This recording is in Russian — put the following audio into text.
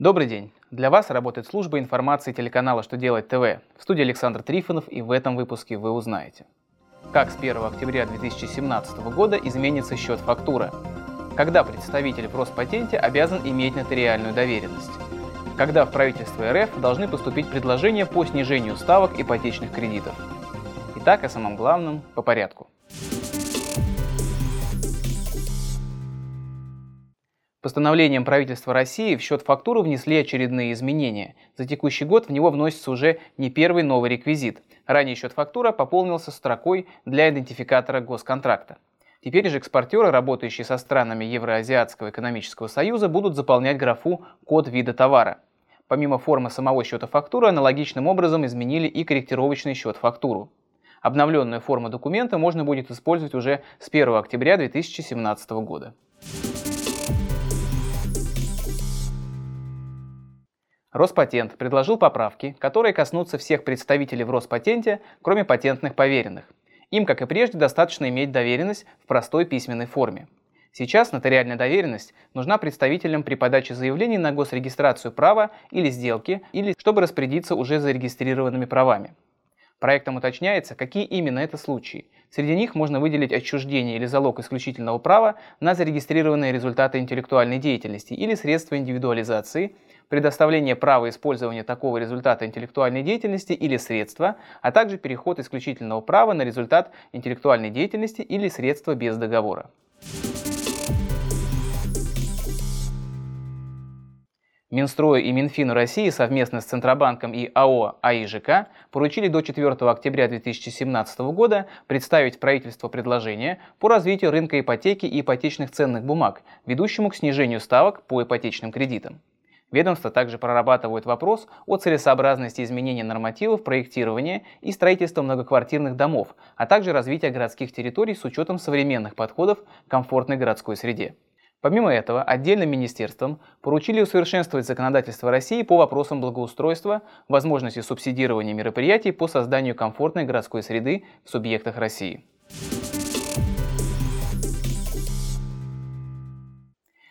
Добрый день! Для вас работает служба информации телеканала «Что делать ТВ». В студии Александр Трифонов и в этом выпуске вы узнаете. Как с 1 октября 2017 года изменится счет фактура? Когда представитель в Роспатенте обязан иметь нотариальную доверенность? Когда в правительство РФ должны поступить предложения по снижению ставок ипотечных кредитов? Итак, о самом главном по порядку. Постановлением правительства России в счет фактуры внесли очередные изменения. За текущий год в него вносится уже не первый новый реквизит. Ранее счет фактура пополнился строкой для идентификатора госконтракта. Теперь же экспортеры, работающие со странами Евроазиатского экономического союза, будут заполнять графу «Код вида товара». Помимо формы самого счета фактуры, аналогичным образом изменили и корректировочный счет фактуру. Обновленную форму документа можно будет использовать уже с 1 октября 2017 года. Роспатент предложил поправки, которые коснутся всех представителей в Роспатенте, кроме патентных поверенных. Им, как и прежде, достаточно иметь доверенность в простой письменной форме. Сейчас нотариальная доверенность нужна представителям при подаче заявлений на госрегистрацию права или сделки, или чтобы распорядиться уже зарегистрированными правами. Проектом уточняется, какие именно это случаи. Среди них можно выделить отчуждение или залог исключительного права на зарегистрированные результаты интеллектуальной деятельности или средства индивидуализации – предоставление права использования такого результата интеллектуальной деятельности или средства, а также переход исключительного права на результат интеллектуальной деятельности или средства без договора. Минстрою и Минфину России совместно с Центробанком и АО АИЖК поручили до 4 октября 2017 года представить правительству предложение по развитию рынка ипотеки и ипотечных ценных бумаг, ведущему к снижению ставок по ипотечным кредитам. Ведомство также прорабатывает вопрос о целесообразности изменения нормативов проектирования и строительства многоквартирных домов, а также развития городских территорий с учетом современных подходов к комфортной городской среде. Помимо этого, отдельным министерствам поручили усовершенствовать законодательство России по вопросам благоустройства, возможности субсидирования мероприятий по созданию комфортной городской среды в субъектах России.